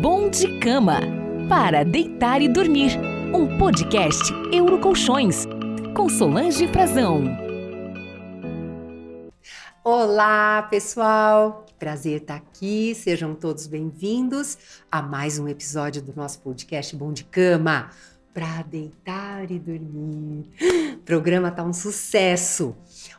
Bom de Cama para deitar e dormir. Um podcast Eurocolchões com Solange Frazão. Olá, pessoal! Prazer estar aqui. Sejam todos bem-vindos a mais um episódio do nosso podcast Bom de Cama para deitar e dormir. O programa tá um sucesso.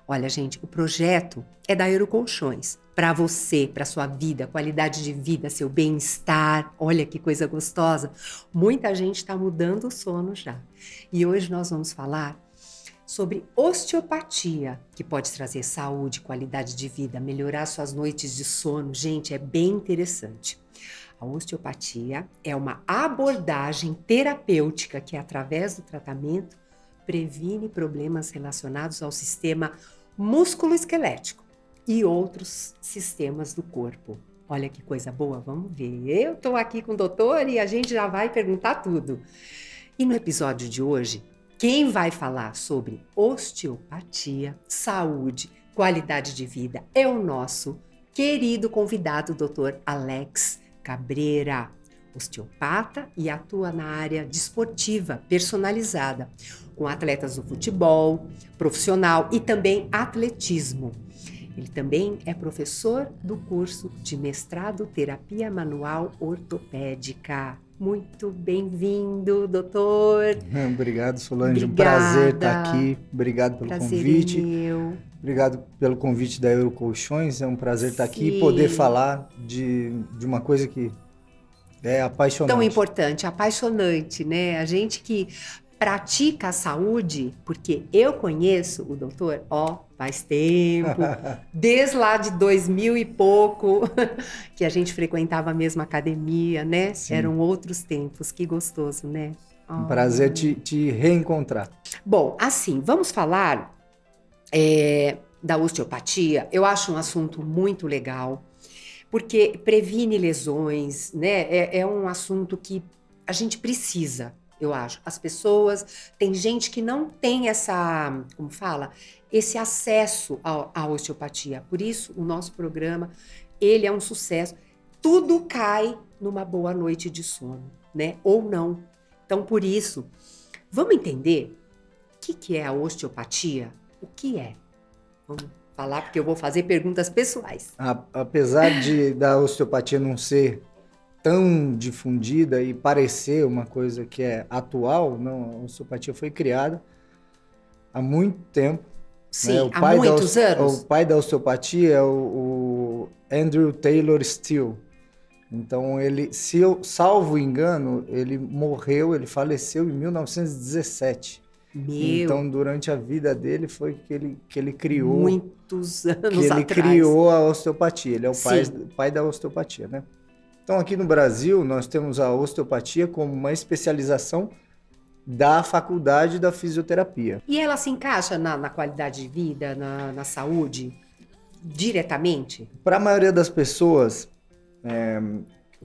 Olha, gente, o projeto é da Eurocolchões para você, para sua vida, qualidade de vida, seu bem-estar. Olha que coisa gostosa. Muita gente está mudando o sono já. E hoje nós vamos falar sobre osteopatia, que pode trazer saúde, qualidade de vida, melhorar suas noites de sono. Gente, é bem interessante. A osteopatia é uma abordagem terapêutica que, através do tratamento, previne problemas relacionados ao sistema músculo-esquelético e outros sistemas do corpo. Olha que coisa boa, vamos ver. Eu estou aqui com o doutor e a gente já vai perguntar tudo. E no episódio de hoje, quem vai falar sobre osteopatia, saúde, qualidade de vida é o nosso querido convidado, doutor Alex Cabreira, osteopata e atua na área desportiva personalizada, com atletas do futebol, profissional e também atletismo. Ele também é professor do curso de mestrado Terapia Manual Ortopédica. Muito bem-vindo, doutor. Obrigado, Solange. Obrigada. Um prazer estar aqui. Obrigado pelo prazer convite. É meu. Obrigado pelo convite da Eurocolchões. É um prazer estar aqui e poder falar de, de uma coisa que é apaixonante. Tão importante, apaixonante, né? A gente que pratica a saúde, porque eu conheço o doutor, ó, faz tempo, desde lá de 2000 e pouco, que a gente frequentava a mesma academia, né? Sim. Eram outros tempos, que gostoso, né? Um oh. prazer te, te, reencontrar. Bom, assim, vamos falar é, da osteopatia. Eu acho um assunto muito legal, porque previne lesões, né? É, é um assunto que a gente precisa eu acho. As pessoas, tem gente que não tem essa, como fala, esse acesso à osteopatia. Por isso, o nosso programa, ele é um sucesso. Tudo cai numa boa noite de sono, né? Ou não. Então, por isso, vamos entender o que, que é a osteopatia? O que é? Vamos falar, porque eu vou fazer perguntas pessoais. apesar de da osteopatia não ser tão difundida e parecer uma coisa que é atual, não, a osteopatia foi criada há muito tempo. Né? Sim, né? há muitos da, anos. O pai da osteopatia é o, o, Andrew Taylor Steele. Então ele, se eu salvo engano, ele morreu, ele faleceu em 1917. Meu. Então durante a vida dele foi que ele que ele criou muitos anos que ele atrás. criou a osteopatia. Ele é o pai, pai da osteopatia, né? Então, aqui no Brasil, nós temos a osteopatia como uma especialização da faculdade da fisioterapia. E ela se encaixa na, na qualidade de vida, na, na saúde, diretamente? Para a maioria das pessoas, é,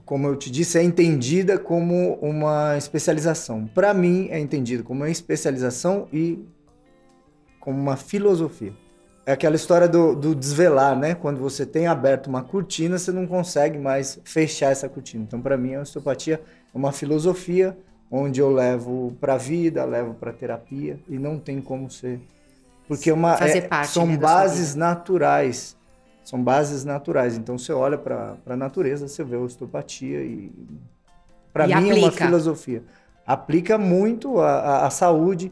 como eu te disse, é entendida como uma especialização. Para mim, é entendida como uma especialização e como uma filosofia. É aquela história do, do, desvelar, né? Quando você tem aberto uma cortina, você não consegue mais fechar essa cortina. Então, para mim, a osteopatia é uma filosofia onde eu levo para a vida, levo para terapia e não tem como ser. Porque é uma, é, parte, são né, bases naturais. São bases naturais. Então, você olha para a natureza, você vê a osteopatia e. Para mim, aplica. é uma filosofia. Aplica muito a, a, a saúde.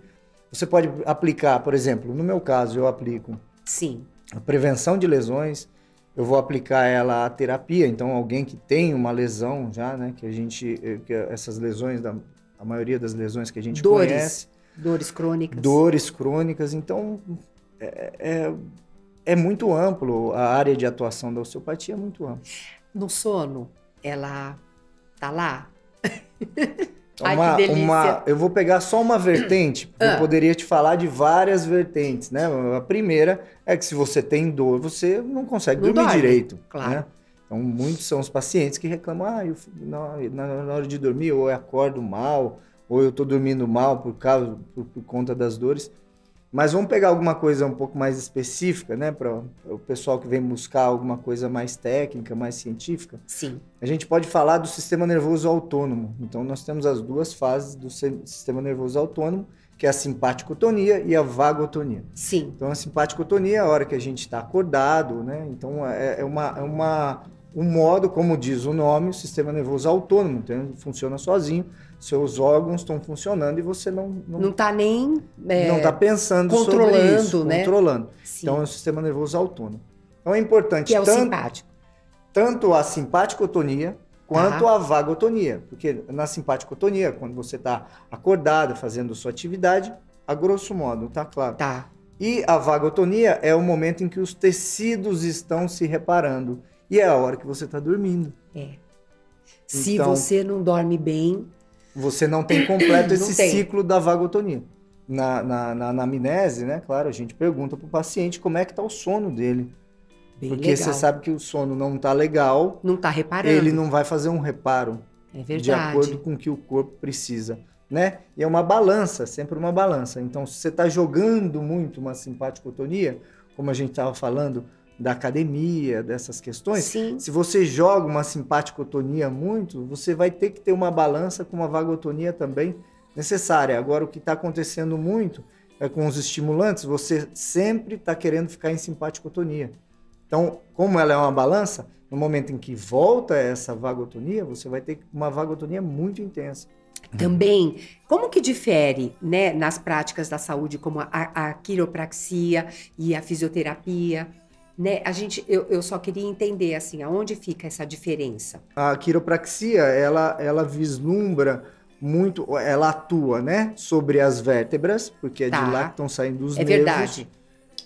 Você pode aplicar, por exemplo, no meu caso, eu aplico Sim. A prevenção de lesões, eu vou aplicar ela à terapia. Então, alguém que tem uma lesão já, né? Que a gente. Eh, que essas lesões, da, a maioria das lesões que a gente dores, conhece. Dores crônicas. Dores crônicas. Então, é, é, é muito amplo. A área de atuação da osteopatia é muito ampla. No sono, ela tá lá? Ai, uma, que delícia. Uma, eu vou pegar só uma vertente, porque ah. eu poderia te falar de várias vertentes, né? A primeira é que se você tem dor, você não consegue não dormir direito. Claro. Né? Então, muitos são os pacientes que reclamam, ah, eu, na, na, hora de dormir, ou eu acordo mal, ou eu estou dormindo mal por, causa, por, por conta das dores. Mas vamos pegar alguma coisa um pouco mais específica, né, para o pessoal que vem buscar alguma coisa mais técnica, mais científica. Sim. A gente pode falar do sistema nervoso autônomo. Então, nós temos as duas fases do sistema nervoso autônomo, que é a simpaticotonia e a vagotonia. Sim. Então, a simpaticotonia é a hora que a gente está acordado, né? Então, é, é, uma, é uma, um modo, como diz o nome, o sistema nervoso autônomo, então funciona sozinho seus órgãos estão funcionando e você não não está nem é, não está pensando controlando, sobre isso, né? controlando. Sim. Então é o sistema nervoso autônomo. Então é importante que é o tanto, simpático. tanto a simpaticotonia quanto a vagotonia, porque na simpaticotonia, quando você está acordado fazendo sua atividade, a grosso modo, tá claro. Tá. E a vagotonia é o momento em que os tecidos estão se reparando e é a hora que você está dormindo. É. Se Então- você não dorme bem, você não tem completo esse tem. ciclo da vagotonia. Na, na, na anamnese, né? Claro, a gente pergunta para o paciente como é que tá o sono dele. bem porque legal. você sabe que o sono não tá legal, não está reparando. ele não vai fazer um reparo É de verdade. acordo com o que o corpo precisa, né? E é uma balança, sempre uma balança. Então, se você está jogando muito uma simpaticotonia, como a gente estava falando da academia, dessas questões, Sim. se você joga uma simpaticotonia muito, você vai ter que ter uma balança com uma vagotonia também necessária. Agora, o que está acontecendo muito é com os estimulantes, você sempre está querendo ficar em simpaticotonia. Então, como ela é uma balança, no momento em que volta essa vagotonia, você vai ter uma vagotonia muito intensa. Também, como que difere, né, nas práticas da saúde, como a, a quiropraxia e a fisioterapia, né? A gente, eu, eu só queria entender, assim, aonde fica essa diferença? A quiropraxia, ela, ela vislumbra muito, ela atua, né, sobre as vértebras, porque é Tá. de lá que estão saindo os é nervos. verdade.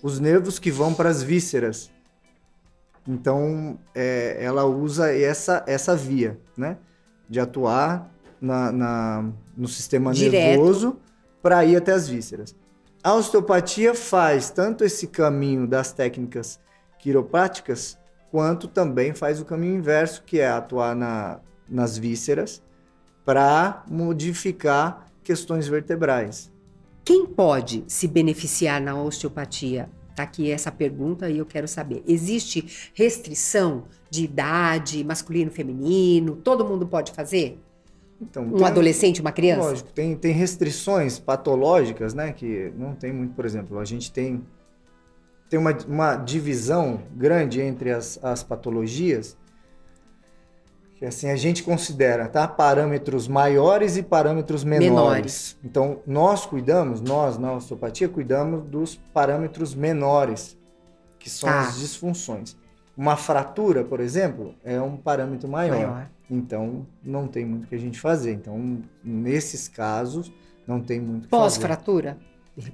os nervos que vão para as vísceras. Então, é, ela usa essa, essa via, né? De atuar na, na- no sistema Direto. nervoso para ir até as vísceras. A osteopatia faz tanto esse caminho das técnicas quiropráticas, quanto também faz o caminho inverso, que é atuar na, nas vísceras para modificar questões vertebrais. Quem pode se beneficiar na osteopatia? Tá aqui essa pergunta e eu quero saber. Existe restrição de idade, masculino, feminino? Todo mundo pode fazer? Então, Um tem- adolescente, uma criança? Lógico, tem, tem restrições patológicas, né? Que não tem muito, por exemplo, a gente tem, tem uma, uma divisão grande entre as, as patologias, que assim a gente considera, tá? Parâmetros maiores e parâmetros menores. Menores. Então, nós cuidamos, nós na osteopatia cuidamos dos parâmetros menores, que são Tá. as disfunções. Uma fratura, por exemplo, é um parâmetro Maior. então, não tem muito o que a gente fazer. Então, nesses casos, não tem muito o que fazer. Pós-fratura?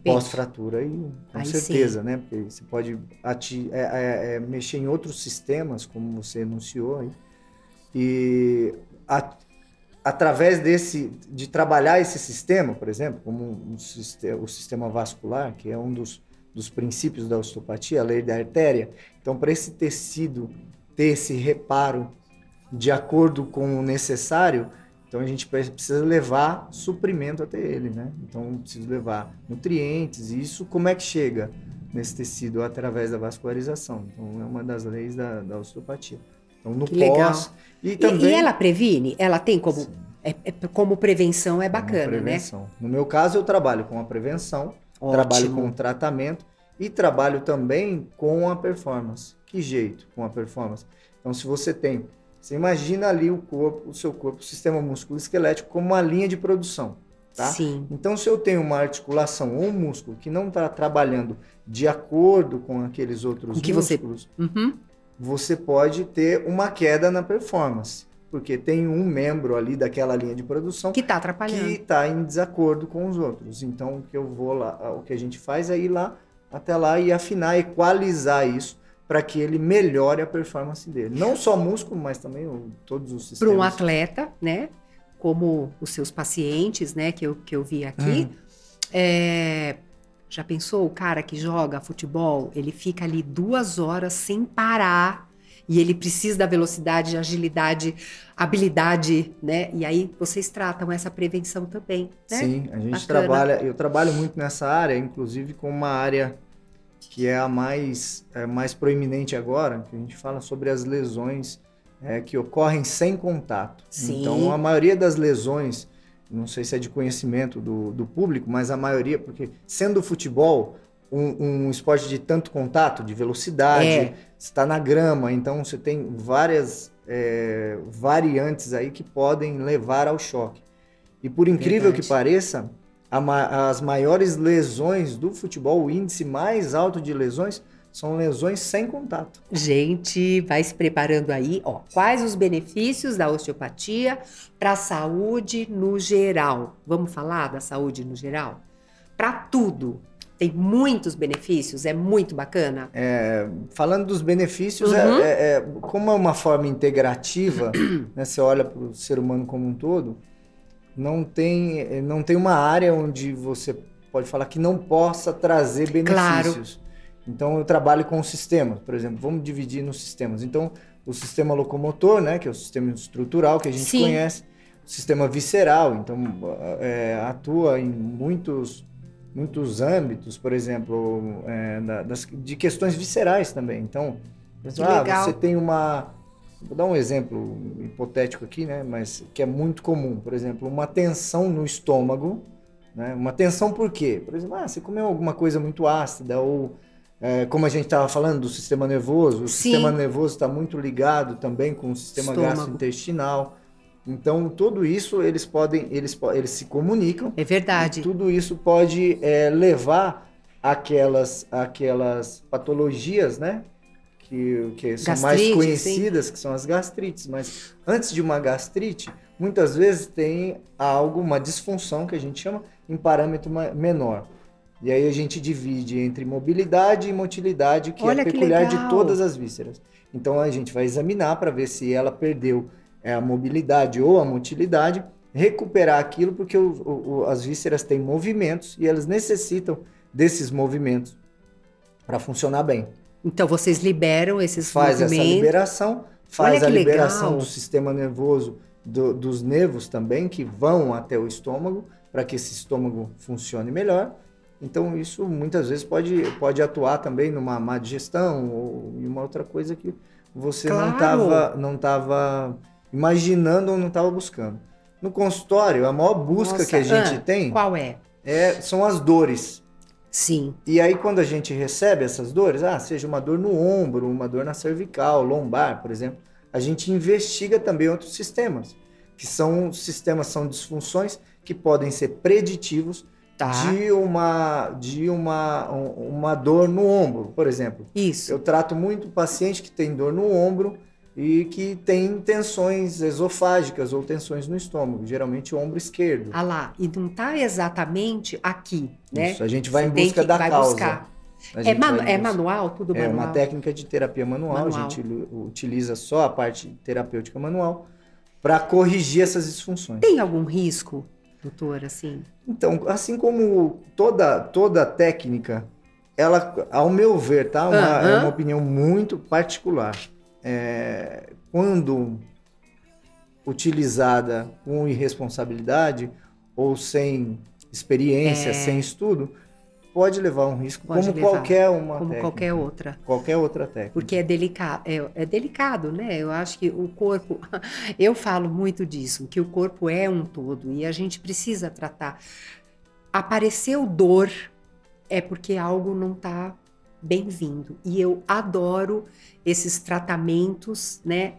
Pós-fratura, e com Aí certeza, né? Porque você pode ati- é, é, é, mexer em outros sistemas, como você anunciou aí. E a- através desse, de trabalhar esse sistema, por exemplo, como um siste- o sistema vascular, que é um dos, dos princípios da osteopatia, a lei da artéria. Então, para esse tecido ter esse reparo de acordo com o necessário, então a gente pre- precisa levar suprimento até ele, né? Então precisa levar nutrientes, e isso como é que chega nesse tecido através da vascularização? Então é uma das leis da, da osteopatia. Então no Que legal. pós e também e ela previne? Ela tem como. É- é- como prevenção é bacana, né? prevenção. No meu caso eu trabalho com a prevenção, trabalho com o tratamento e trabalho também com a performance. Que jeito com a performance? Então, se você tem, você imagina ali o corpo, o seu corpo, o sistema músculo-esquelético como uma linha de produção, tá? Sim. Então, se eu tenho uma articulação ou um músculo que não está trabalhando de acordo com aqueles outros Com que você- músculos, Uhum. você pode ter uma queda na performance, porque tem um membro ali daquela linha de produção Que tá que atrapalhando. está em desacordo com os outros. Então, o que eu vou lá, o que a gente faz é ir lá até lá e afinar, equalizar isso para que ele melhore a performance dele. Não só músculo, mas também o- todos os Para sistemas. um atleta, né? Como os seus pacientes, né? Que eu, que eu vi aqui. Hum. É, já pensou o cara que joga futebol? Ele fica ali duas horas sem parar. e ele precisa da velocidade, agilidade, habilidade, né? E aí vocês tratam essa prevenção também, né? Sim, a gente Bacana. trabalha, eu trabalho muito nessa área, inclusive com uma área que é a mais, é, mais proeminente agora, que a gente fala sobre as lesões é, que ocorrem sem contato. Sim. Então, a maioria das lesões, não sei se é de conhecimento do, do público, mas a maioria, porque sendo o futebol um, um esporte de tanto contato, de velocidade, É. está na grama, então você tem várias é, variantes aí que podem levar ao choque. E por incrível Verdade. que pareça, ma- as maiores lesões do futebol, o índice mais alto de lesões, são lesões sem contato. Gente, vai se preparando aí, ó. Quais os benefícios da osteopatia para a saúde no geral? Vamos falar da saúde no geral? Para tudo. Tem muitos benefícios, é muito bacana. Falando dos benefícios, é- Uhum. é- é- como é uma forma integrativa, né, você olha para o ser humano como um todo, não tem, não tem uma área onde você pode falar que não possa trazer benefícios. Então, eu trabalho com sistemas, por exemplo, vamos dividir nos sistemas. Então, o sistema locomotor, né, que é o sistema estrutural que a gente Sim. conhece, o sistema visceral, então é, atua em muitos muitos âmbitos, por exemplo, é, da- das- de questões viscerais também. Então, exemplo, Que ah, legal. você tem uma. Vou dar um exemplo hipotético aqui, né? Mas que é muito comum. Por exemplo, uma tensão no estômago. Né? Uma tensão por quê? Por exemplo, ah, você comeu alguma coisa muito ácida, ou é, como a gente estava falando do sistema nervoso, o Sim. sistema nervoso está muito ligado também com o sistema Estômago. gastrointestinal. Então, tudo isso eles podem, eles, eles se comunicam É verdade. e tudo isso pode é, levar aquelas, aquelas patologias, né? Que, que são mais Gastrite, conhecidas, que são as gastrites. Mas antes de uma gastrite, muitas vezes tem algo, uma disfunção que a gente chama em parâmetro menor. E aí a gente divide entre mobilidade e motilidade, que Olha é que peculiar de todas as vísceras. Então a gente vai examinar para ver se ela perdeu é, a mobilidade ou a motilidade, recuperar aquilo, porque o- o- as vísceras têm movimentos e elas necessitam desses movimentos para funcionar bem. Então vocês liberam esses Faz essa movimentos. liberação, faz a liberação legal. do sistema nervoso, do- dos nervos também, que vão até o estômago, para que esse estômago funcione melhor. Então, isso muitas vezes pode, pode atuar também numa má digestão ou em uma outra coisa que você não Claro. estava não tava imaginando ou não estava buscando. No consultório, a maior busca Nossa, que a gente ah, tem Qual é? é, são as dores. Sim. E aí, quando a gente recebe essas dores, ah, seja uma dor no ombro, uma dor na cervical, lombar, por exemplo, a gente investiga também outros sistemas, que são sistemas, são disfunções que podem ser preditivos Tá. de uma de uma, um- uma dor no ombro, por exemplo. Isso. Eu trato muito paciente que tem dor no ombro e que tem tensões esofágicas ou tensões no estômago, geralmente o ombro esquerdo. Ah lá, e não tá exatamente aqui, né? Isso, a gente vai Você em busca que- da causa. buscar. É, manu- é manual, tudo É manual. uma técnica de terapia manual, Manual. a gente utiliza só a parte terapêutica manual para corrigir essas disfunções. Tem algum risco, doutor, assim? Então, assim como toda toda técnica, ela, ao meu ver, tá, uma, Aham. é uma opinião muito particular. É, quando utilizada com irresponsabilidade ou sem experiência, É. sem estudo, pode levar um risco, Pode como levar, qualquer uma Como técnica, qualquer outra. qualquer outra técnica. Porque é delicado, é, é delicado, né? Eu acho que o corpo, eu falo muito disso, que o corpo é um todo e a gente precisa tratar. Apareceu dor é porque algo não está bem-vindo. E eu adoro esses tratamentos, né?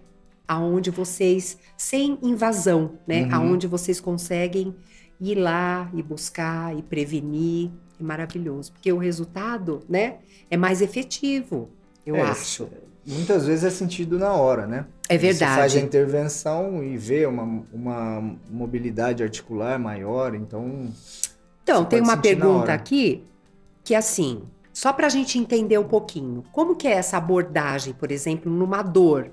Aonde vocês, sem invasão, né? Uhum. Aonde vocês conseguem ir lá e buscar e prevenir. É maravilhoso, porque o resultado, né? É mais efetivo, eu É, acho. Muitas vezes é sentido na hora, né? É Você faz a verdade. intervenção e vê uma, uma mobilidade articular maior, então Então, tem uma pergunta aqui que assim, só para a gente entender um pouquinho, como que é essa abordagem, por exemplo, numa dor,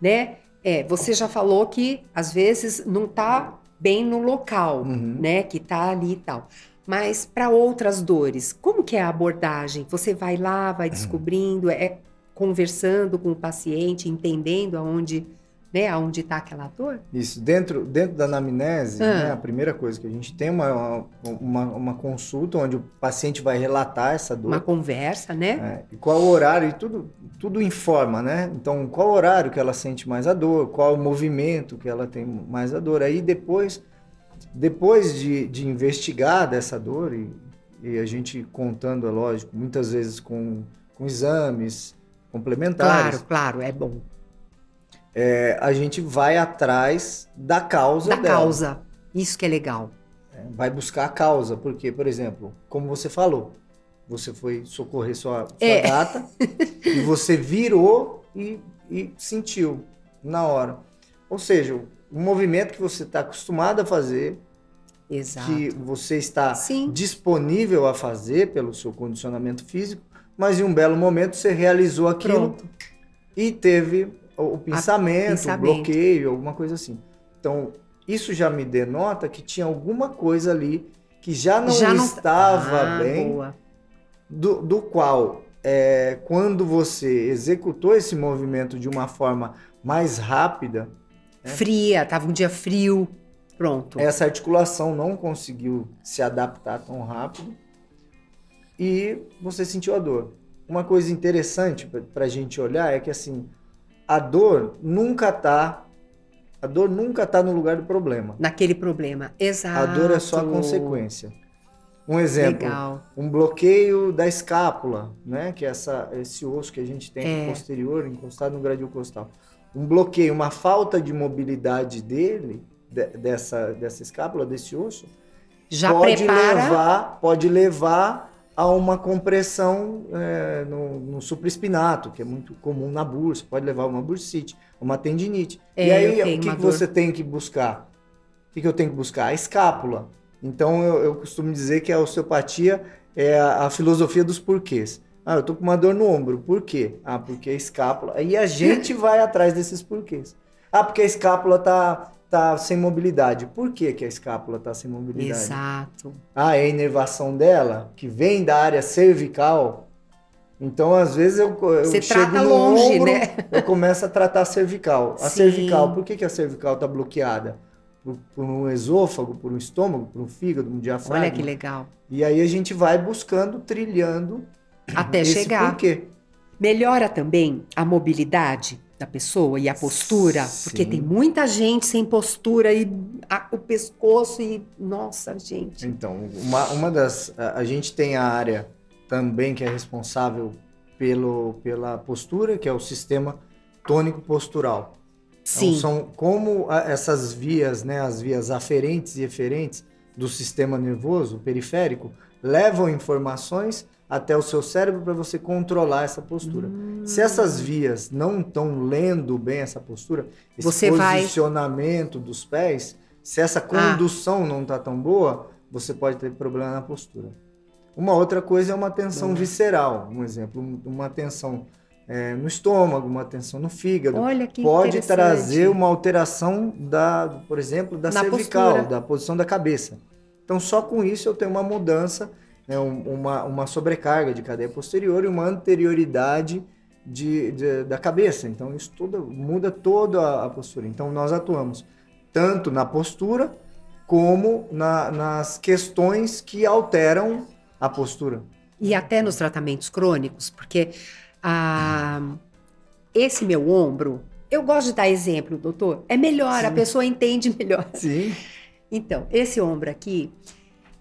né? É, você já falou que às vezes não tá bem no local, Uhum. né? Que tá ali e tal. Mas para outras dores, como que é a abordagem? Você vai lá, vai descobrindo, é conversando com o paciente, entendendo aonde né, aonde está aquela dor? Isso, dentro, dentro da anamnese, Ah. né, a primeira coisa que a gente tem é uma, uma, uma consulta onde o paciente vai relatar essa dor. Uma conversa, né? É, e qual o horário, e tudo, tudo informa, né? Então, qual o horário que ela sente mais a dor, qual o movimento que ela tem mais a dor. Aí depois, depois de, de investigar dessa dor, e, e a gente contando, é lógico, muitas vezes com, com exames complementares, Claro, claro, é bom. É, a gente vai atrás da causa Da dela. causa. Isso que é legal. É, vai buscar a causa, porque, por exemplo, como você falou, você foi socorrer sua, sua É. gata e você virou e, e sentiu na hora. Ou seja, um movimento que você está acostumado a fazer, Exato. que você está Sim. disponível a fazer pelo seu condicionamento físico, mas em um belo momento você realizou aquilo Pronto. e teve o, pensamento, o pensamento. bloqueio, alguma coisa assim. Então, isso já me denota que tinha alguma coisa ali que já não Já não- estava Ah, bem, Boa. do, do qual, é, quando você executou esse movimento de uma forma mais rápida, Fria, tava um dia frio. Pronto. essa articulação não conseguiu se adaptar tão rápido e você sentiu a dor. Uma coisa interessante para a gente olhar é que assim a dor nunca tá a dor nunca tá no lugar do problema. Naquele problema. Exato. A dor é só a consequência. Um exemplo, Legal. um bloqueio da escápula, né? Que é essa, esse osso que a gente tem É. posterior, encostado no gradil costal. Um bloqueio, uma falta de mobilidade dele, de- dessa, dessa escápula, desse osso, Já pode prepara. levar, pode levar a uma compressão é, no, no supraespinato, que é muito comum na bursa, pode levar a uma bursite, uma tendinite. É, e aí, o que, que você tem que buscar? O que, que eu tenho que buscar? A escápula. Então, eu, eu costumo dizer que a osteopatia é a, a filosofia dos porquês. Ah, eu tô com uma dor no ombro. Por quê? Ah, porque a escápula. Aí a gente vai atrás desses porquês. Ah, porque a escápula tá, tá sem mobilidade. Por que, que a escápula tá sem mobilidade? Exato. Ah, é a inervação dela, que vem da área cervical. Então, às vezes, eu, eu Você chego trata no longe, ombro, né? eu começo a tratar a cervical. A Sim. cervical, por que, que a cervical está bloqueada? Por, por um esôfago, por um estômago, por um fígado, um diafragma. Olha que legal. E aí a gente vai buscando, trilhando Até esse chegar. porquê. Melhora também a mobilidade da pessoa e a postura, Sim. porque tem muita gente sem postura e a- o pescoço e nossa, gente. Então, uma, uma das. A, a gente tem a área também que é responsável pelo, pela postura, que é o sistema tônico postural. Sim. Então, são como a- essas vias, né, as vias aferentes e eferentes do sistema nervoso periférico, levam informações até o seu cérebro para você controlar essa postura. Se essas vias não estão lendo bem essa postura, esse Você vai- posicionamento dos pés, se essa condução não está tão boa, você pode ter problema na postura. Uma outra coisa é uma tensão Boa. visceral, um exemplo, um- uma tensão é, no estômago, uma tensão no fígado, Olha que pode trazer uma alteração da, por exemplo, da Na cervical, postura. da posição da cabeça. Então, só com isso eu tenho uma mudança, né, um- uma, uma sobrecarga de cadeia posterior e uma anterioridade de, de- da cabeça. Então, isso tudo muda toda a, a postura. Então, nós atuamos tanto na postura como na- nas questões que alteram a postura. E até nos tratamentos crônicos, porque ah, esse meu ombro, eu gosto de dar exemplo, doutor, é melhor, a Sim. pessoa entende melhor. Sim. Então, esse ombro aqui,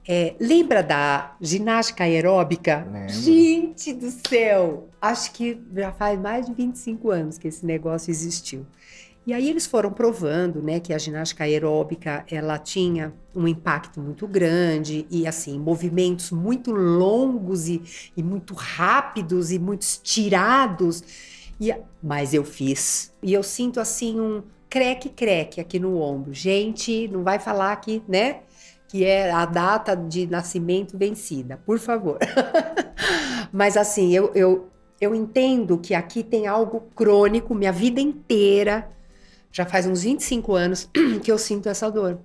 é, lembra da ginástica aeróbica? Lembro. Gente do céu! Acho que já faz mais de 25 anos que esse negócio existiu. E aí eles foram provando, né, que a ginástica aeróbica, ela tinha um impacto muito grande e, assim, movimentos muito longos e, e muito rápidos e muito estirados. E, mas eu fiz. E eu sinto, assim, um creque-creque aqui no ombro. Gente, não vai falar que, né, que é a data de nascimento vencida, por favor. mas, assim, eu, eu, eu entendo que aqui tem algo crônico, minha vida inteira já faz uns 25 anos que eu sinto essa dor.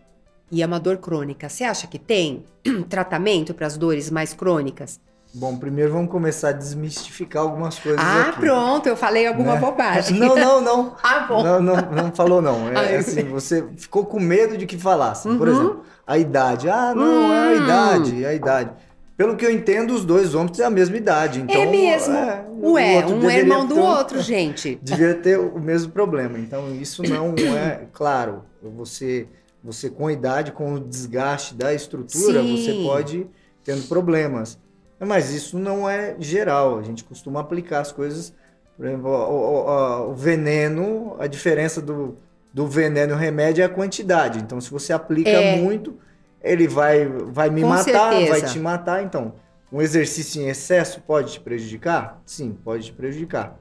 E é uma dor crônica. Você acha que tem tratamento para as dores mais crônicas? Bom, primeiro vamos começar a desmistificar algumas coisas Ah, aqui. pronto, eu falei alguma né? bobagem. Não, não, não. Ah, bom. Não, não, não falou não. É, Ai, assim, você ficou com medo de que falasse. Por Uhum. exemplo, a idade. Ah, não, é a Hum. idade, é a idade. Pelo que eu entendo, os dois homens têm a mesma idade. Então, é mesmo. é, Ué, um é irmão do ter outro, gente. Devia ter o mesmo problema. Então, isso não é. Claro, você, você com a idade, com o desgaste da estrutura, Sim. você pode tendo problemas. Mas isso não é geral. A gente costuma aplicar as coisas. Por exemplo, o, o- o- veneno, a diferença do, do veneno e o remédio é a quantidade. Então, se você aplica É. muito, ele vai, vai me Com matar, vai certeza. te matar. Então, um exercício em excesso pode te prejudicar? Sim, pode te prejudicar.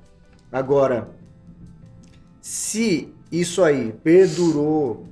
Agora, se isso aí perdurou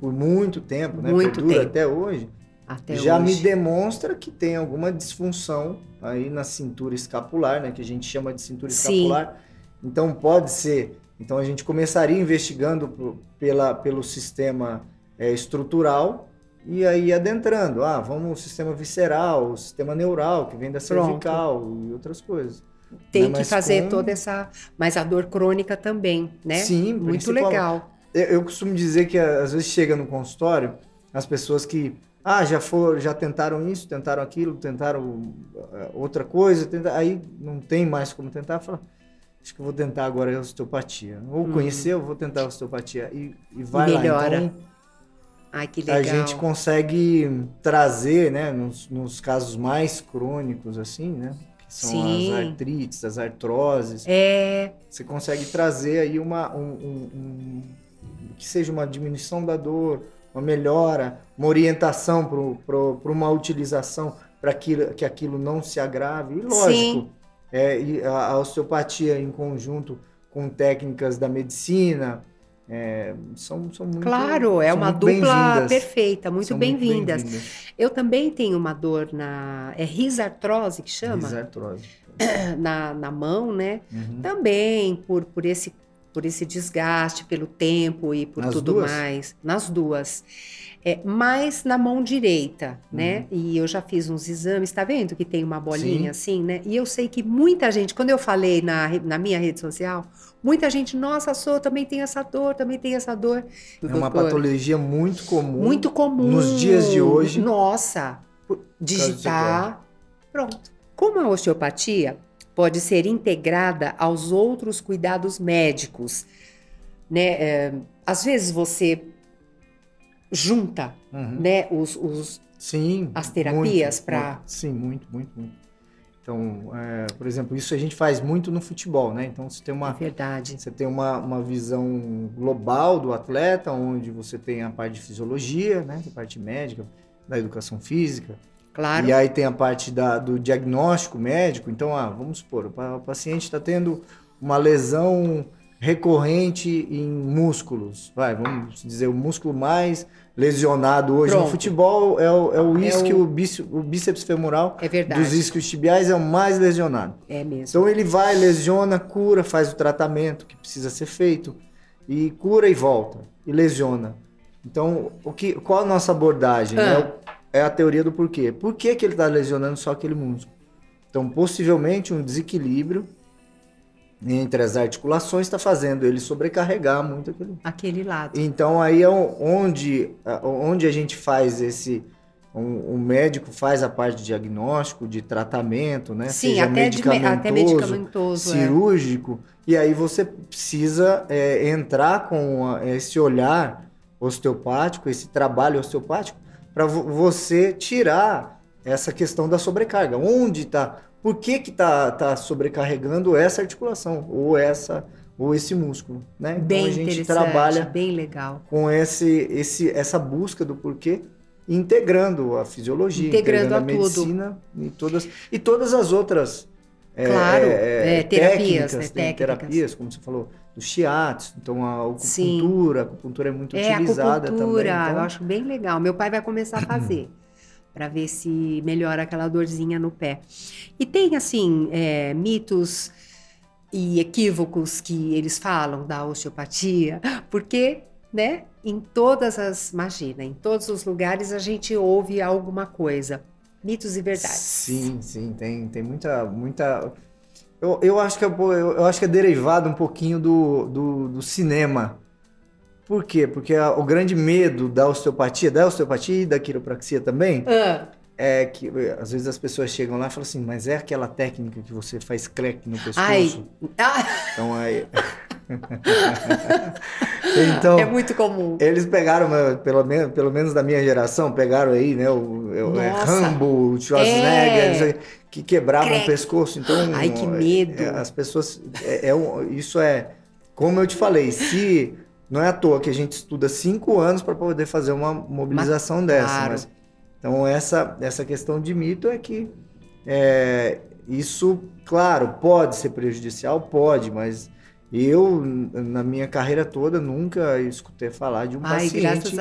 por muito tempo, né? Muito Perdura tempo. até hoje, Até já me hoje. demonstra que tem alguma disfunção aí na cintura escapular, né? Que a gente chama de cintura Sim. escapular. Então pode ser. Então a gente começaria investigando pro- pela, pelo sistema é, estrutural e aí adentrando. Ah, vamos o sistema visceral, o sistema neural, que vem da Pronto. cervical e outras coisas. Tem né? que fazer com- toda essa. Mas a dor crônica também, né? Sim, Muito legal. Eu, eu costumo dizer que às vezes chega no consultório as pessoas que ah, já foram, já tentaram isso, tentaram aquilo, tentaram eh, outra coisa, tenta- aí não tem mais como tentar, fala, acho que vou tentar agora a osteopatia. Ou Uhum. conhecer, eu vou tentar a osteopatia e, e vai Melhora. lá. Então Ai, que legal. a gente consegue trazer, né, nos, nos casos mais crônicos assim, né, que são Sim. as artrites, as artroses, É, você consegue trazer aí uma um, um- um- que seja uma diminuição da dor, uma melhora, uma orientação para uma utilização para que, que aquilo não se agrave. E lógico, é, a, osteopatia em conjunto com técnicas da medicina é, são, são muito claro, é são uma dupla perfeita, muito bem-vindas. bem-vindas. Eu também tenho uma dor na. É risartrose que chama? Risartrose. Na, na mão, né? Uhum. Também por, por, esse, por esse desgaste, pelo tempo e por Nas tudo duas? mais. Nas duas. É, mais na mão direita, né? Uhum. E eu já fiz uns exames, tá vendo que tem uma bolinha assim, né? E eu sei que muita gente, quando eu falei na, na minha rede social, muita gente, nossa, sou, também tem essa dor, também tem essa dor. É uma Doutor, patologia muito comum. muito comum. nos dias de hoje. Nossa, digitar. Pronto. Como a osteopatia pode ser integrada aos outros cuidados médicos, né? é, às vezes você junta, Uhum. né, os, os Sim. As terapias muito. Sim, muito, muito, muito. Então, é, por exemplo, isso a gente faz muito no futebol, né? Então, você tem é uma, verdade. você tem uma, uma visão global do atleta, onde você tem a parte de fisiologia, né? A parte médica, da educação física. Claro. E aí tem a parte da, do diagnóstico médico. Então, ah, vamos supor, o pa- o paciente está tendo uma lesão recorrente em músculos. Vai, vamos dizer, o músculo mais lesionado hoje Pronto. no futebol é o, é o É o- o... bíceps, o bíceps femoral É verdade. dos isquios tibiais é o mais lesionado. É mesmo. Então ele vai, lesiona, cura, faz o tratamento que precisa ser feito e cura e volta e lesiona. Então, o que, qual a nossa abordagem? Ah. É, o- é a teoria do porquê. Por que, que ele está lesionando só aquele músculo? Então, possivelmente um desequilíbrio entre as articulações está fazendo ele sobrecarregar muito aquele Aquele lado. então aí é onde, onde a gente faz esse. Um, um médico faz a parte de diagnóstico, de tratamento, né? Sim, Seja até, de, me- até medicamentoso. é. cirúrgico. E aí você precisa é, entrar com esse olhar osteopático, esse trabalho osteopático, para você tirar essa questão da sobrecarga. Onde está? Por que que tá, tá sobrecarregando essa articulação ou essa ou esse músculo, né? Então Bem a gente interessante, trabalha bem legal. com esse, esse, essa busca do porquê, integrando a fisiologia, Integrando integrando, a a tudo. medicina e todas, e todas as outras é, Claro, é, é, terapias, técnicas, né, técnicas. terapias, como você falou, do shiatsu, então a acupuntura, a acupuntura é muito É, utilizada acupuntura, também. Então, eu acho bem legal. Meu pai vai começar a fazer, para ver se melhora aquela dorzinha no pé. E tem, assim, é, mitos e equívocos que eles falam da osteopatia, porque, né, em todas as, imagina, em todos os lugares a gente ouve alguma coisa. Mitos e verdades. Sim, sim, tem, tem muita. muita... Eu, eu, acho que é, eu, acho que é derivado um pouquinho do, do, do cinema. Por quê? Porque a, o grande medo da osteopatia, da osteopatia e da quiropraxia também, Ah, é que às vezes as pessoas chegam lá e falam assim, mas é aquela técnica que você faz crack no pescoço? ai, ah, Então aí. então, é muito comum. eles pegaram, pelo menos, pelo menos da minha geração, pegaram aí, né, o, o- é. Rambo, o Schwarzenegger, É. que quebravam Crack. o pescoço. Então, Ai, que medo. é, as pessoas, é, é um- isso é, como eu te falei, se não é à toa que a gente estuda cinco anos para poder fazer uma mobilização dessa, claro. mas então essa essa questão de mito é que é, isso, claro, pode ser prejudicial, pode, mas eu, na minha carreira toda, nunca escutei falar de um Ai, paciente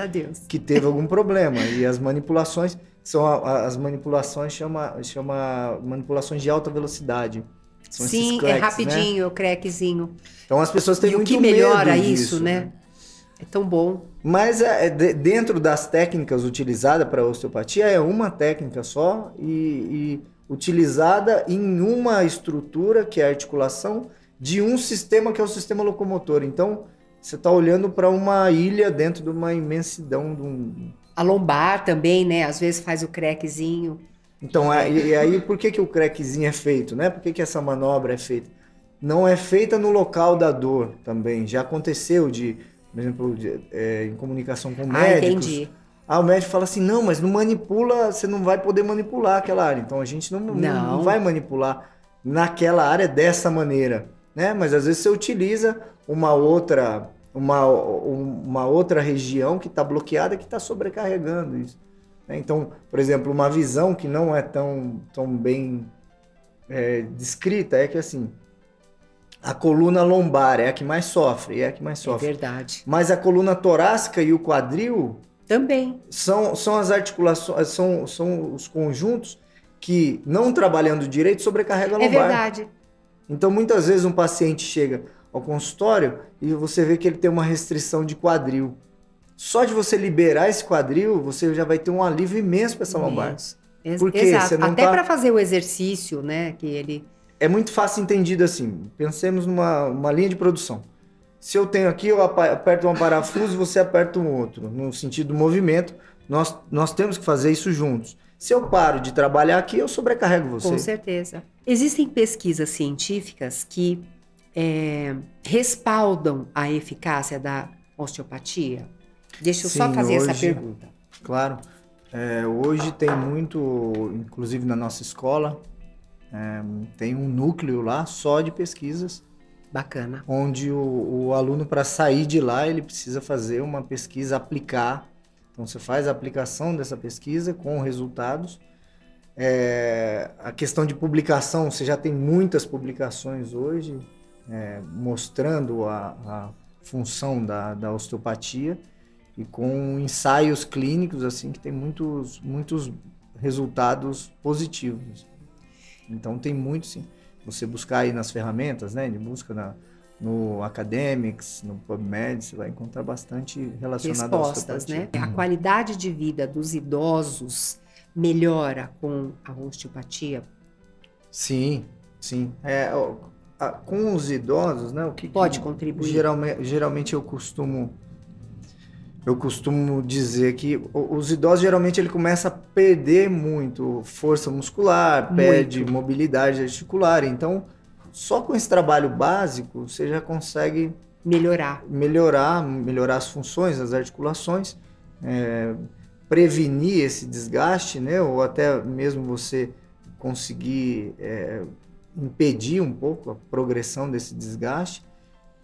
que teve algum problema. E as manipulações são as manipulações chama chama manipulações de alta velocidade. São Sim, é cracks, né? rapidinho, o crackzinho. Então as pessoas têm E o muito que melhora medo isso, disso, né? É tão bom. Mas é, é de- dentro das técnicas utilizadas para osteopatia é uma técnica só e, e utilizada em uma estrutura que é a articulação de um sistema que é o sistema locomotor. Então você está olhando para uma ilha dentro de uma imensidão de um, A lombar também, né? Às vezes faz o crackzinho. Então, é- e, e aí por que, que o crackzinho é feito, né? Por que, que essa manobra é feita? Não é feita no local da dor também. Já aconteceu de, por exemplo, de, é, em comunicação com Ah, médicos. entendi. Ah, o médico fala assim, não, mas não manipula, você não vai poder manipular aquela área. Então a gente não, não. Não. não vai manipular naquela área dessa maneira, né? Mas às vezes você utiliza uma outra, uma, uma outra região que está bloqueada que está sobrecarregando isso. né? Então, por exemplo, uma visão que não é tão, tão bem é, descrita é que assim, a coluna lombar é a que mais sofre, é a que mais É sofre. verdade. Mas a coluna torácica e o quadril Também. são, são as articulações, são, são os conjuntos que, não trabalhando direito, sobrecarregam a É lombar. verdade. Então, muitas vezes, um paciente chega ao consultório e você vê que ele tem uma restrição de quadril. Só de você liberar esse quadril, você já vai ter um alívio imenso para essa lombar. Isso. Ex- Por quê? Exato. Você não Até tá- para fazer o exercício, né? Que ele. É muito fácil entendido assim. Pensemos numa uma linha de produção. Se eu tenho aqui, eu aperto um parafuso, você aperta um outro. No sentido do movimento, nós, nós temos que fazer isso juntos. Se eu paro de trabalhar aqui, eu sobrecarrego você. Com certeza. Existem pesquisas científicas que é, respaldam a eficácia da osteopatia? Deixa eu só Sim, fazer essa hoje- pergunta. Claro. É, hoje tem muito, inclusive na nossa escola, é, tem um núcleo lá só de pesquisas, Bacana. onde o, o aluno, para sair de lá, ele precisa fazer uma pesquisa, aplicar. Então, você faz a aplicação dessa pesquisa com resultados. É, a questão de publicação, você já tem muitas publicações hoje é, mostrando a, a função da, da osteopatia e com ensaios clínicos assim que tem muitos, muitos resultados positivos. Então tem muito sim. Você buscar aí nas ferramentas, né, de busca na, no Academics, no PubMed, você vai encontrar bastante relacionado à Respostas, né? osteopatia. A qualidade de vida dos idosos melhora com a osteopatia? Sim, sim. É, a- com os idosos, né, o que que Pode contribuir. Geralmente, geralmente eu costumo eu costumo dizer que os idosos geralmente ele começa a perder muito força muscular, perde Muito. mobilidade articular. Então, só com esse trabalho básico você já consegue Melhorar. melhorar, melhorar as funções, as articulações, é, prevenir esse desgaste, né? Ou até mesmo você conseguir é, impedir um pouco a progressão desse desgaste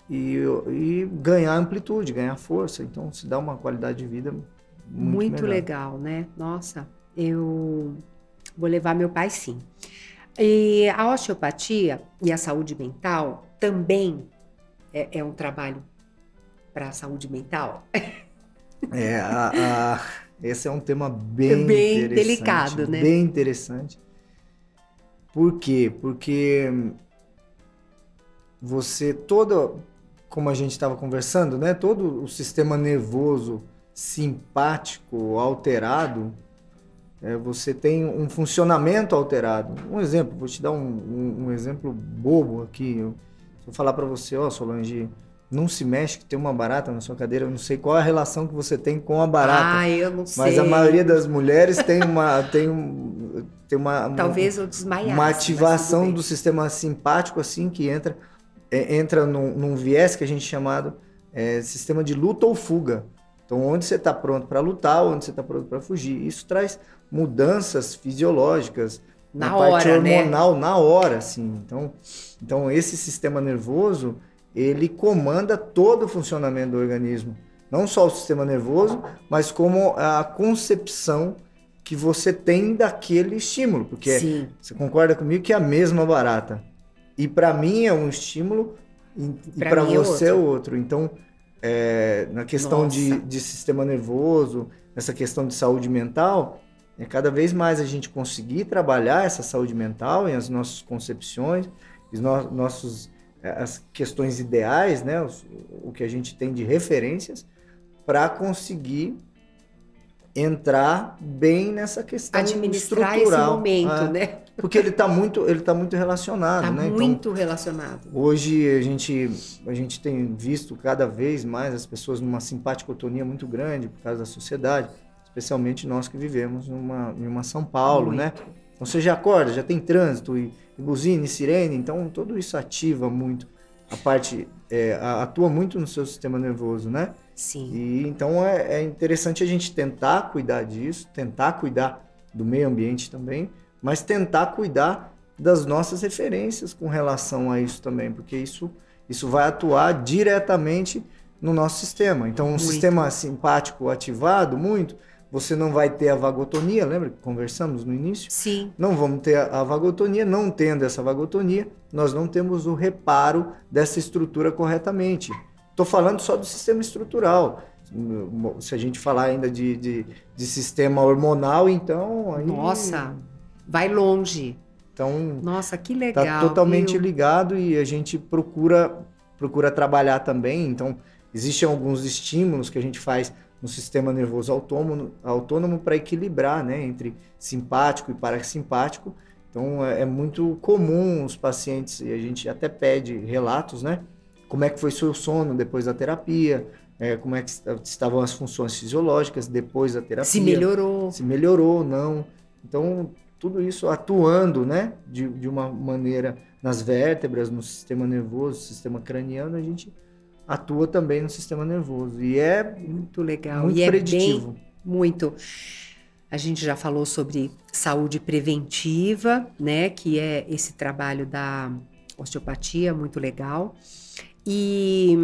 e, e ganhar amplitude, ganhar força. Então, se dá uma qualidade de vida muito, Muito, melhor. legal, né? Nossa, eu vou levar meu pai sim. E a osteopatia e a saúde mental também é, é um trabalho para a saúde mental? É, a- a- esse é um tema bem, Bem delicado, né? Bem interessante. Por quê? Porque você todo, como a gente estava conversando, né? Todo o sistema nervoso simpático alterado, é, você tem um funcionamento alterado. Um exemplo, vou te dar um, um, um exemplo bobo aqui. Eu falar para você, ó, oh, Solange, não se mexe que tem uma barata na sua cadeira. Eu não sei qual é a relação que você tem com a barata. Ah, eu não sei. Mas a maioria das mulheres tem uma tem um, tem uma talvez eu desmaiasse, uma ativação do sistema simpático assim que entra é, entra num, num, viés que a gente chamado é, sistema de luta ou fuga. Então, onde você está pronto para lutar, onde você está pronto para fugir. Isso traz mudanças fisiológicas na, na hora, parte hormonal né? na hora, assim. Então, então esse sistema nervoso ele comanda todo o funcionamento do organismo. Não só o sistema nervoso, mas como a concepção que você tem daquele estímulo. Porque Sim. você concorda comigo que é a mesma barata. E para mim é um estímulo e para você é outro. outro. Então, é, na questão de, de sistema nervoso, nessa questão de saúde mental, é cada vez mais a gente conseguir trabalhar essa saúde mental e as nossas concepções, os no, nossos é, as questões ideais, né, o, que a gente tem de referências, para conseguir entrar bem nessa questão administrar estrutural. esse momento, é, né? Porque ele está muito, ele tá muito relacionado, tá né? muito então, relacionado. Hoje a gente, a gente tem visto cada vez mais as pessoas numa simpaticotonia muito grande por causa da sociedade, especialmente nós que vivemos numa, em uma São Paulo, né? muito. né? Então você já acorda, já tem trânsito e buzina sirene, então tudo isso ativa muito a parte, é, atua muito no seu sistema nervoso, né? Sim. E então é, é interessante a gente tentar cuidar disso, tentar cuidar do meio ambiente também, mas tentar cuidar das nossas referências com relação a isso também, porque isso, isso vai atuar diretamente no nosso sistema. Então, um muito. sistema simpático ativado muito, você não vai ter a vagotonia, lembra que conversamos no início? Sim. Não vamos ter a vagotonia, não tendo essa vagotonia, nós não temos o reparo dessa estrutura corretamente. Estou falando só do sistema estrutural. Se a gente falar ainda de, de, de sistema hormonal, então. Aí... Nossa, vai longe. Então. Nossa, que legal. Está totalmente viu? ligado e a gente procura, procura trabalhar também. Então, existem alguns estímulos que a gente faz no sistema nervoso autônomo, autônomo para equilibrar né, entre simpático e parasimpático. Então é, é, muito comum os pacientes, e a gente até pede relatos, né? Como é que foi seu sono depois da terapia, é, como é que estavam as funções fisiológicas depois da terapia. Se melhorou. Se melhorou, não. Então, tudo isso atuando, né? De, de uma maneira nas vértebras, no sistema nervoso, sistema craniano, a gente atua também no sistema nervoso. E é muito legal. Muito e preditivo. É bem, muito. A gente já falou sobre saúde preventiva, né? Que é esse trabalho da osteopatia, muito legal. E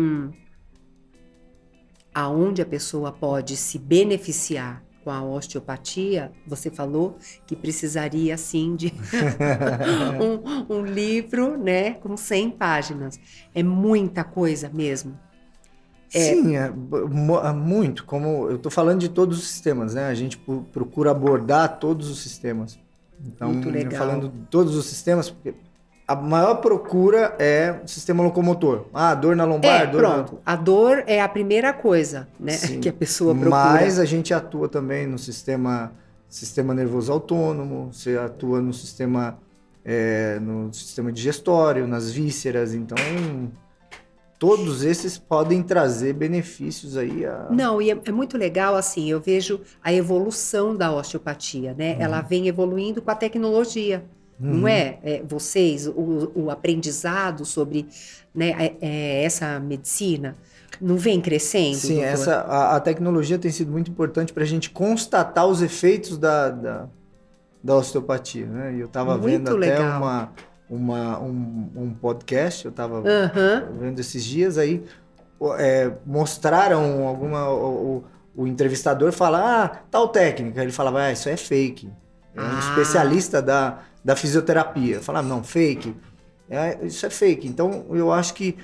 aonde a pessoa pode se beneficiar com a osteopatia, você falou que precisaria sim de um, um, livro, né, com 100 páginas. É muita coisa mesmo. É... Sim, é, muito. Como eu estou falando de todos os sistemas, né? A gente procura abordar todos os sistemas. Então, muito legal. falando de todos os sistemas, porque a maior procura é o sistema locomotor. Ah, dor na lombar, é, dor pronto. Na... A dor é a primeira coisa, né, Sim. que a pessoa procura. Mas a gente atua também no sistema sistema nervoso autônomo, você atua no sistema é, no sistema digestório, nas vísceras, então todos esses podem trazer benefícios aí a... Não, e é, é, muito legal assim, eu vejo a evolução da osteopatia, né? Uhum. Ela vem evoluindo com a tecnologia. Uhum. Não é? é vocês, o, o, aprendizado sobre né, é, é, essa medicina não vem crescendo? Sim, essa, a, a, tecnologia tem sido muito importante para a gente constatar os efeitos da, da, da osteopatia. Né? E eu estava vendo legal. até uma, uma, um, um podcast, eu estava uhum. vendo esses dias, aí é, mostraram alguma. O, o, entrevistador fala, ah, tal técnica. Ele falava, ah, isso é fake. É um ah. especialista da da fisioterapia. Falar, não, fake. É, isso é fake. Então, eu acho que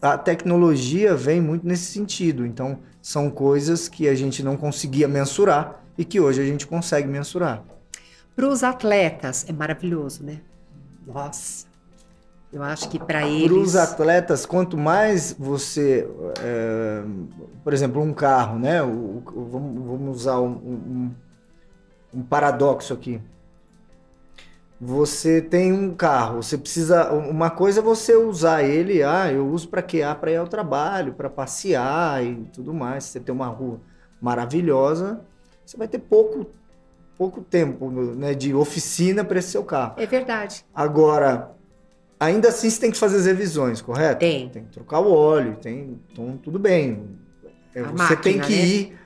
a tecnologia vem muito nesse sentido. Então, são coisas que a gente não conseguia mensurar e que hoje a gente consegue mensurar. Para os atletas, é maravilhoso, né? Nossa. Eu acho que para eles. Para os atletas, quanto mais você. É, por exemplo, um carro, né? O, o, vamos, vamos usar um, um um paradoxo aqui. Você tem um carro, você precisa. Uma coisa é você usar ele, ah, eu uso para quê? Ah, para ir ao trabalho, para passear e tudo mais. Você tem uma rua maravilhosa, você vai ter pouco, pouco tempo né, de oficina para esse seu carro. É verdade. Agora, ainda assim você tem que fazer as revisões, correto? Tem. Tem que trocar o óleo, tem. Então, tudo bem. É, A você máquina, tem que né? ir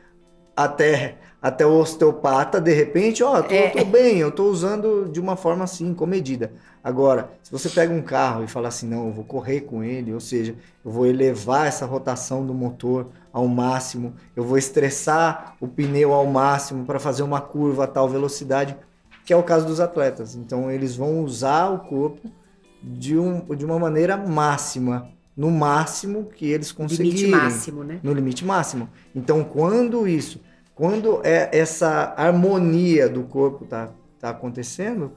até, até o osteopata, de repente, ó, tô, É. tô bem, eu tô usando de uma forma assim, com medida. Agora, se você pega um carro e fala assim, não, eu vou correr com ele, ou seja, eu vou elevar essa rotação do motor ao máximo, eu vou estressar o pneu ao máximo para fazer uma curva a tal velocidade, que é o caso dos atletas. Então, eles vão usar o corpo de, um, de uma maneira máxima, no máximo que eles conseguirem Limite máximo, né? no limite máximo. Então, quando isso, quando é essa harmonia do corpo tá, tá acontecendo,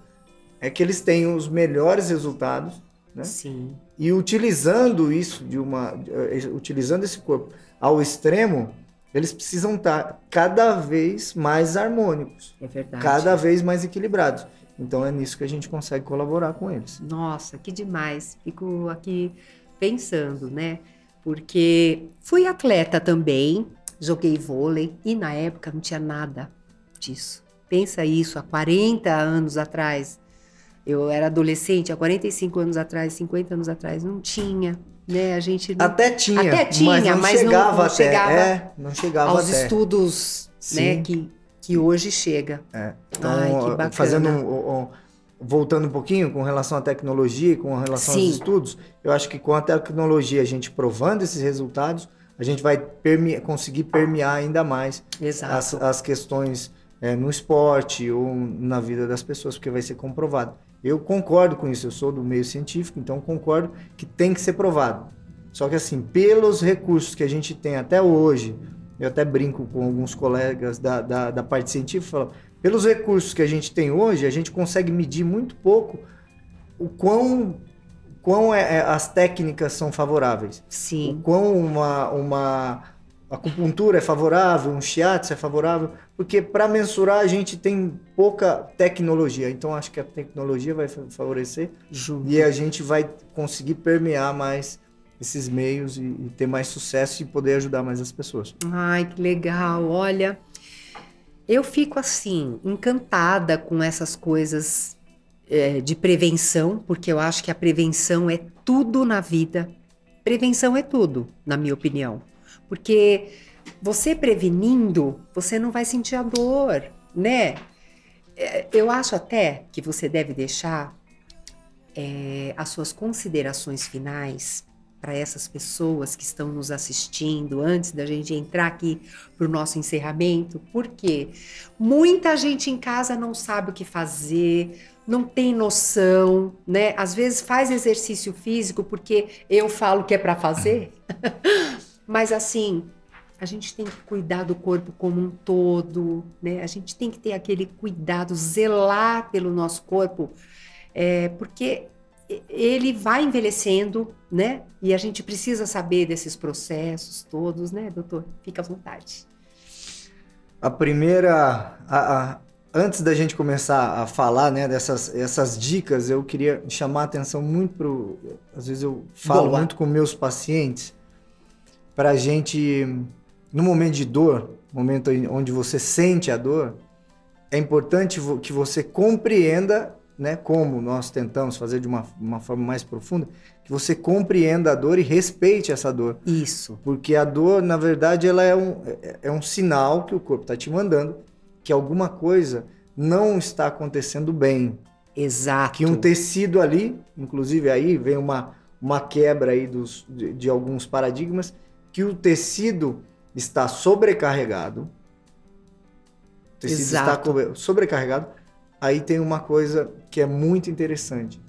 é que eles têm os melhores resultados, né? Sim. E utilizando isso de uma, eh, utilizando esse corpo ao extremo, eles precisam estar cada vez mais harmônicos, É verdade. cada vez mais equilibrados. Então é nisso que a gente consegue colaborar com eles. Nossa, que demais. Fico aqui pensando, né? Porque fui atleta também, joguei vôlei e na época não tinha nada disso. Pensa isso, há 40 anos atrás. Eu era adolescente, há 45 anos atrás, 50 anos atrás, não tinha, né? A gente não, Até tinha, Até tinha, mas não mas não- chegava não até. chegava é, não chegava aos até. estudos, né? Sim. Que, que hoje chega. É. Então, Ai, que ó, bacana. fazendo um- um- voltando um pouquinho com relação à tecnologia, com relação Sim. aos estudos, eu acho que com a tecnologia, a gente provando esses resultados, a gente vai perme- conseguir permear ainda mais as, as questões é, no esporte ou na vida das pessoas, porque vai ser comprovado. Eu concordo com isso, eu sou do meio científico, então concordo que tem que ser provado. Só que assim, pelos recursos que a gente tem até hoje, eu até brinco com alguns colegas da, da, da parte científica, falo, pelos recursos que a gente tem hoje, a gente consegue medir muito pouco o quão, quão é- é- as técnicas são favoráveis o Sim. quão uma, uma acupuntura é favorável, um shiatsu é favorável, porque para mensurar a gente tem pouca tecnologia, então acho que a tecnologia vai fa- favorecer Junto. e a gente vai conseguir permear mais esses meios e, e ter mais sucesso e poder ajudar mais as pessoas. Ai, que legal. Olha, eu fico assim, encantada com essas coisas é, de prevenção, porque eu acho que a prevenção é tudo na vida. Prevenção é tudo, na minha opinião. Porque você prevenindo, você não vai sentir a dor, né? É, Eu acho até que você deve deixar é, as suas considerações finais para essas pessoas que estão nos assistindo antes da gente entrar aqui para o nosso encerramento, porque muita gente em casa não sabe o que fazer, não tem noção, né? Às vezes faz exercício físico porque eu falo que é para fazer, mas assim a gente tem que cuidar do corpo como um todo, né? A gente tem que ter aquele cuidado, zelar pelo nosso corpo, é, porque ele vai envelhecendo, né? E a gente precisa saber desses processos todos, né, doutor? Fica à vontade. A primeira, a- antes da gente começar a falar, né, dessas essas dicas, eu queria chamar a atenção muito pro, às vezes eu falo Boa. muito com meus pacientes, para a gente, no momento de dor, momento onde você sente a dor, é importante que você compreenda, né, como nós tentamos fazer de uma, uma forma mais profunda, que você compreenda a dor e respeite essa dor. Isso. Porque a dor, na verdade, ela é um, é- é um sinal que o corpo está te mandando que alguma coisa não está acontecendo bem. Exato. Que um tecido ali, inclusive aí vem uma, uma quebra aí dos, de, de alguns paradigmas, que o tecido está sobrecarregado. O tecido está Exato. co- sobrecarregado. Aí tem uma coisa que é muito interessante,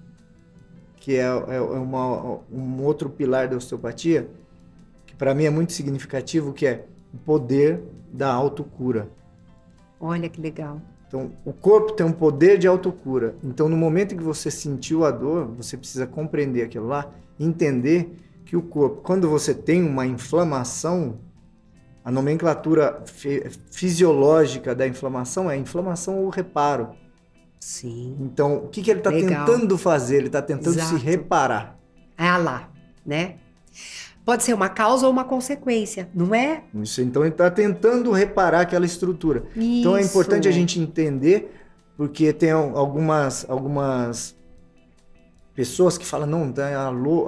que é, é- é uma- um outro pilar da osteopatia, que para mim é muito significativo, que é o poder da autocura. Olha que legal. Então, o corpo tem um poder de autocura. Então, no momento em que você sentiu a dor, você precisa compreender aquilo lá, entender que o corpo, quando você tem uma inflamação, a nomenclatura fi fisiológica da inflamação é inflamação ou reparo. Sim. Então, o que, que ele está tentando fazer? Ele está tentando Exato. se reparar. Ah lá, né? Pode ser uma causa ou uma consequência, não é? Isso, então ele está tentando reparar aquela estrutura. Isso. Então é importante a gente entender, porque tem algumas, algumas pessoas que falam, não,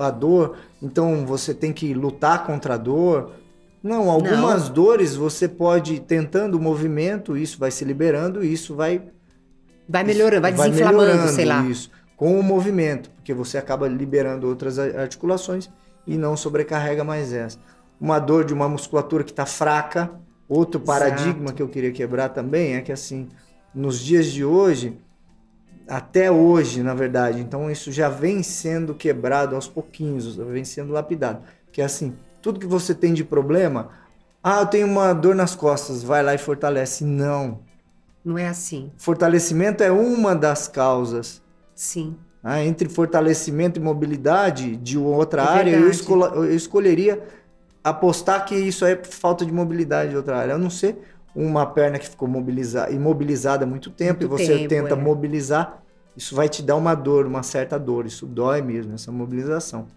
a, dor, então você tem que lutar contra a dor. Não, algumas não. dores você pode, tentando o movimento, isso vai se liberando, isso vai... Vai melhorando, vai, vai desinflamando, sei lá. Isso, com o movimento, porque você acaba liberando outras articulações e não sobrecarrega mais essa. Uma dor de uma musculatura que está fraca, outro paradigma Exato. que eu queria quebrar também é que assim, nos dias de hoje, até hoje, na verdade, então isso já vem sendo quebrado aos pouquinhos, vem sendo lapidado. Que é assim, tudo que você tem de problema, ah, eu tenho uma dor nas costas, vai lá e fortalece. Não. Não é assim. Fortalecimento é uma das causas. Sim. Ah, entre fortalecimento e mobilidade de outra é área, eu, escol eu, escolheria apostar que isso é falta de mobilidade de outra área. A não ser uma perna que ficou mobilizada, imobilizada há muito tempo muito e você tempo, tenta é. mobilizar, isso vai te dar uma dor, uma certa dor. Isso dói mesmo, essa mobilização.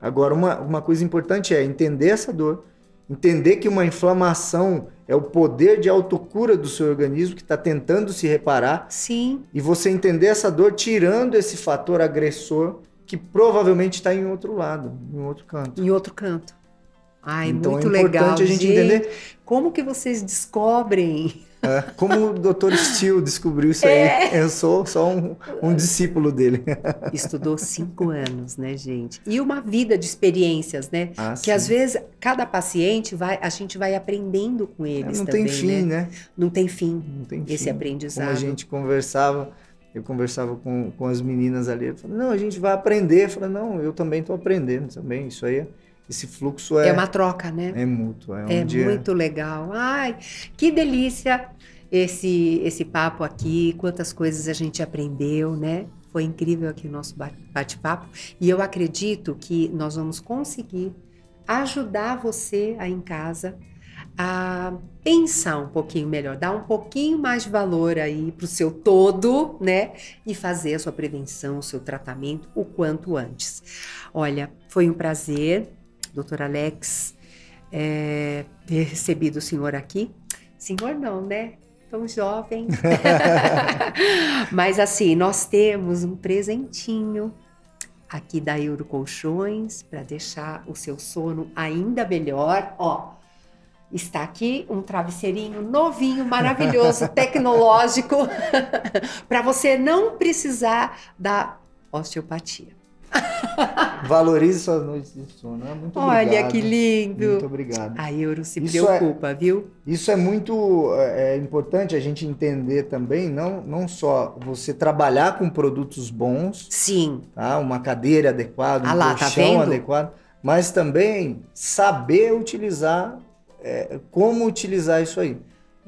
Agora, uma, uma coisa importante é entender essa dor, entender que uma inflamação é o poder de autocura do seu organismo que está tentando se reparar. Sim. E você entender essa dor tirando esse fator agressor que provavelmente está em outro lado, em outro canto. Em outro canto. Ai, então muito é importante legal. a gente, gente entender como que vocês descobrem é, como o Dr. Steele descobriu isso é. aí. Eu sou só um, um, discípulo dele. Estudou cinco anos, né, gente? E uma vida de experiências, né? Ah, que sim. às vezes cada paciente vai, a gente vai aprendendo com é, eles. É, não também, tem fim, né? né? Não tem fim. Não tem esse fim. aprendizado. Como a gente conversava, eu conversava com, com as meninas ali, eu falei, não, a gente vai aprender. Eu falei, não, eu também estou aprendendo também. Isso aí é esse fluxo é. É uma troca, né? É mútuo. É, um é dia... muito legal. Ai, que delícia esse, esse papo aqui, quantas coisas a gente aprendeu, né? Foi incrível aqui o nosso bate-papo. E eu acredito que nós vamos conseguir ajudar você aí em casa a pensar um pouquinho melhor, dar um pouquinho mais de valor aí para o seu todo, né? E fazer a sua prevenção, o seu tratamento o quanto antes. Olha, foi um prazer doutor Alex, é, ter recebido o senhor aqui. Senhor não, né? Tão jovem. Mas assim, nós temos um presentinho aqui da Euro Colchões para deixar o seu sono ainda melhor. Ó, está aqui um travesseirinho novinho, maravilhoso, tecnológico, para você não precisar da osteopatia. Valorize suas noites de sono. Muito Olha obrigado. que lindo. Muito obrigado. A Euro se isso é preocupa, é, viu? Isso é muito é, é, importante a gente entender também, não, não só você trabalhar com produtos bons. Sim. Tá? Uma cadeira adequada, um ah lá, tá colchão tá adequado, mas também saber utilizar, é, como utilizar isso aí.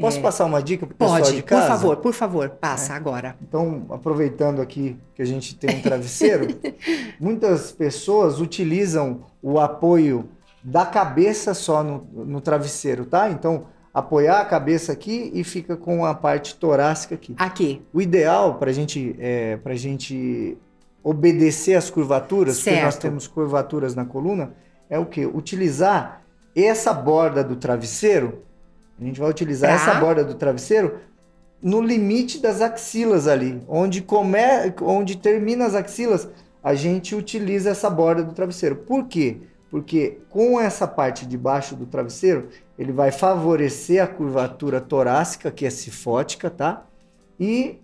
Posso é. passar uma dica para o pessoal de casa? Por favor, por favor, passa é. agora. Então, aproveitando aqui que a gente tem um travesseiro, muitas pessoas utilizam o apoio da cabeça só no, no travesseiro, tá? Então, apoiar a cabeça aqui e fica com a parte torácica aqui. Aqui. O ideal para gente, é, a gente obedecer às curvaturas, certo. porque nós temos curvaturas na coluna, é o que? Utilizar essa borda do travesseiro a gente vai utilizar tá. essa borda do travesseiro no limite das axilas ali, onde come, onde termina as axilas, a gente utiliza essa borda do travesseiro. Por quê? Porque com essa parte de baixo do travesseiro, ele vai favorecer a curvatura torácica, que é cifótica, tá? E,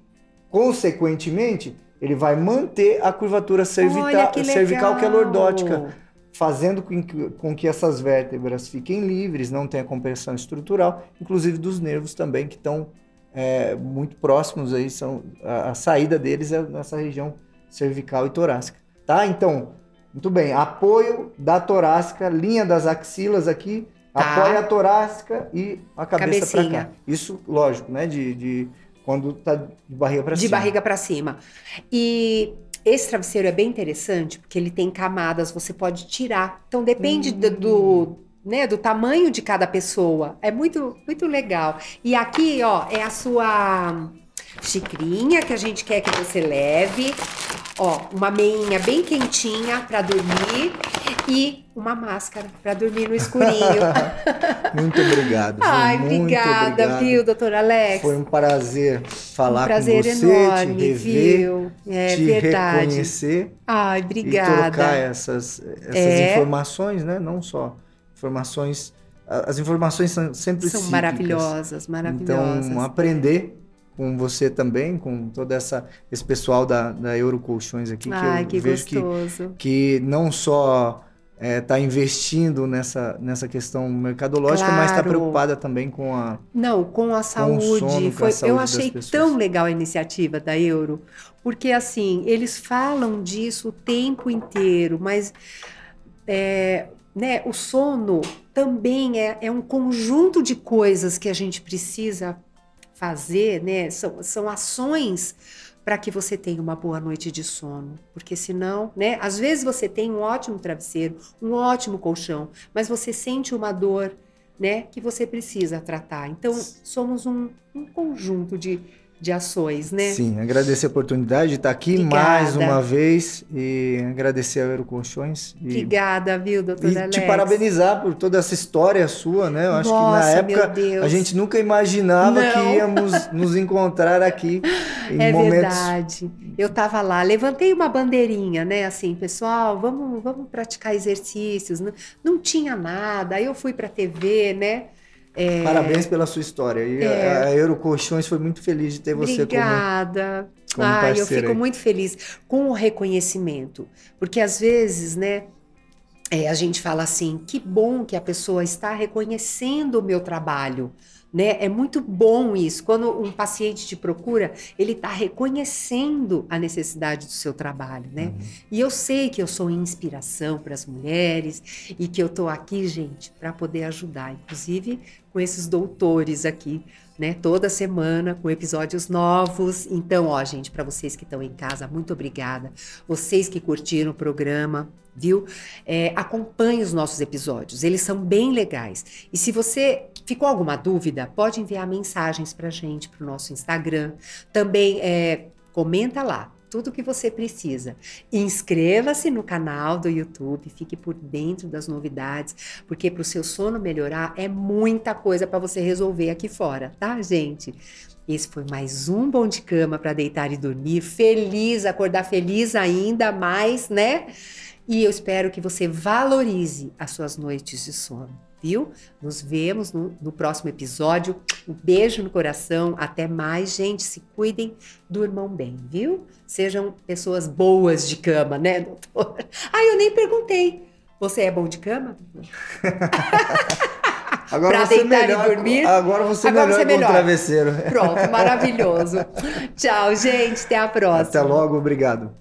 consequentemente, ele vai manter a curvatura cervical, que cervical que é lordótica fazendo com que, com que essas vértebras fiquem livres, não tenha compressão estrutural, inclusive dos nervos também, que estão é, muito próximos aí, são, a, a, saída deles é nessa região cervical e torácica. Tá? Então, muito bem, apoio da torácica, linha das axilas aqui, tá. apoia a torácica e a cabeça para cá. Isso, lógico, né? De, de quando tá de barriga para cima. De barriga para cima. E esse travesseiro é bem interessante porque ele tem camadas, você pode tirar. Então depende do, do, né, do tamanho de cada pessoa. É muito, muito legal. E aqui, ó, é a sua xicrinha que a gente quer que você leve. Ó, uma meinha bem quentinha para dormir e uma máscara para dormir no escurinho. muito obrigado. Ai, muito obrigada, obrigado. viu, doutor Alex? Foi um prazer falar um prazer com você, enorme, te rever, viu? É te verdade. reconhecer Ai, e obrigada. trocar essas, essas É. informações, né? Não só informações, as informações são sempre São cíclicas. maravilhosas, maravilhosas. Então, aprender com você também, com todo essa, esse pessoal da, da Eurocolchões aqui, que Ai, eu que vejo que, gostoso. que não só está investindo nessa, nessa questão mercadológica, mas está Claro. preocupada também com a. Não, com a saúde. sono, com a foi, saúde eu achei tão legal a iniciativa da Euro, porque assim, eles falam disso o tempo inteiro, mas é, né, o sono também é, é um conjunto de coisas que a gente precisa fazer, né? São, são ações para que você tenha uma boa noite de sono, porque senão, né? Às vezes você tem um ótimo travesseiro, um ótimo colchão, mas você sente uma dor, né? Que você precisa tratar. Então somos um, um conjunto de, de ações, né? Sim, agradecer a oportunidade de estar aqui Obrigada. mais uma vez e agradecer a Eurocolchões. E, Obrigada, viu, doutor e Alex? te parabenizar por toda essa história sua, né? Eu acho que na Nossa, época a gente nunca imaginava Não. que íamos nos encontrar aqui em É momentos. verdade. Eu tava lá, levantei uma bandeirinha, né? Assim, pessoal, vamos, vamos praticar exercícios. Não, não tinha nada. Aí eu fui pra TV, né? É, Parabéns pela sua história. E É. a, Eurocolchões foi muito feliz de ter você como, Obrigada. como Ai, eu fico aí. muito feliz com o reconhecimento. Porque às vezes, né? é, a gente fala assim, que bom que a pessoa está reconhecendo o meu trabalho. Né? É muito bom isso. Quando um paciente te procura, ele está reconhecendo a necessidade do seu trabalho, né? Uhum. E eu sei que eu sou inspiração para as mulheres e que eu estou aqui, gente, para poder ajudar, inclusive com esses doutores aqui, né? Toda semana com episódios novos. Então, ó, gente, para vocês que estão em casa, muito obrigada. Vocês que curtiram o programa, viu? É, acompanhe os nossos episódios, eles são bem legais. E se você ficou alguma dúvida, pode enviar mensagens para gente para o nosso Instagram. Também é, comenta lá tudo que você precisa. Inscreva-se no canal do YouTube, fique por dentro das novidades, porque para o seu sono melhorar é muita coisa para você resolver aqui fora, tá, gente? Esse foi mais um bom de cama para deitar e dormir, feliz, acordar feliz ainda mais, né? E eu espero que você valorize as suas noites de sono, viu? Nos vemos no, no próximo episódio. Um beijo no coração. Até mais, gente. Se cuidem, durmam bem, viu? Sejam pessoas boas de cama, né, doutor? Ah, eu nem perguntei. Você é bom de cama? Agora Pra você deitar e melhor, dormir? Agora você Agora melhor você é melhor. travesseiro. Pronto, maravilhoso. Tchau, gente. Até a próxima. Até logo, obrigado.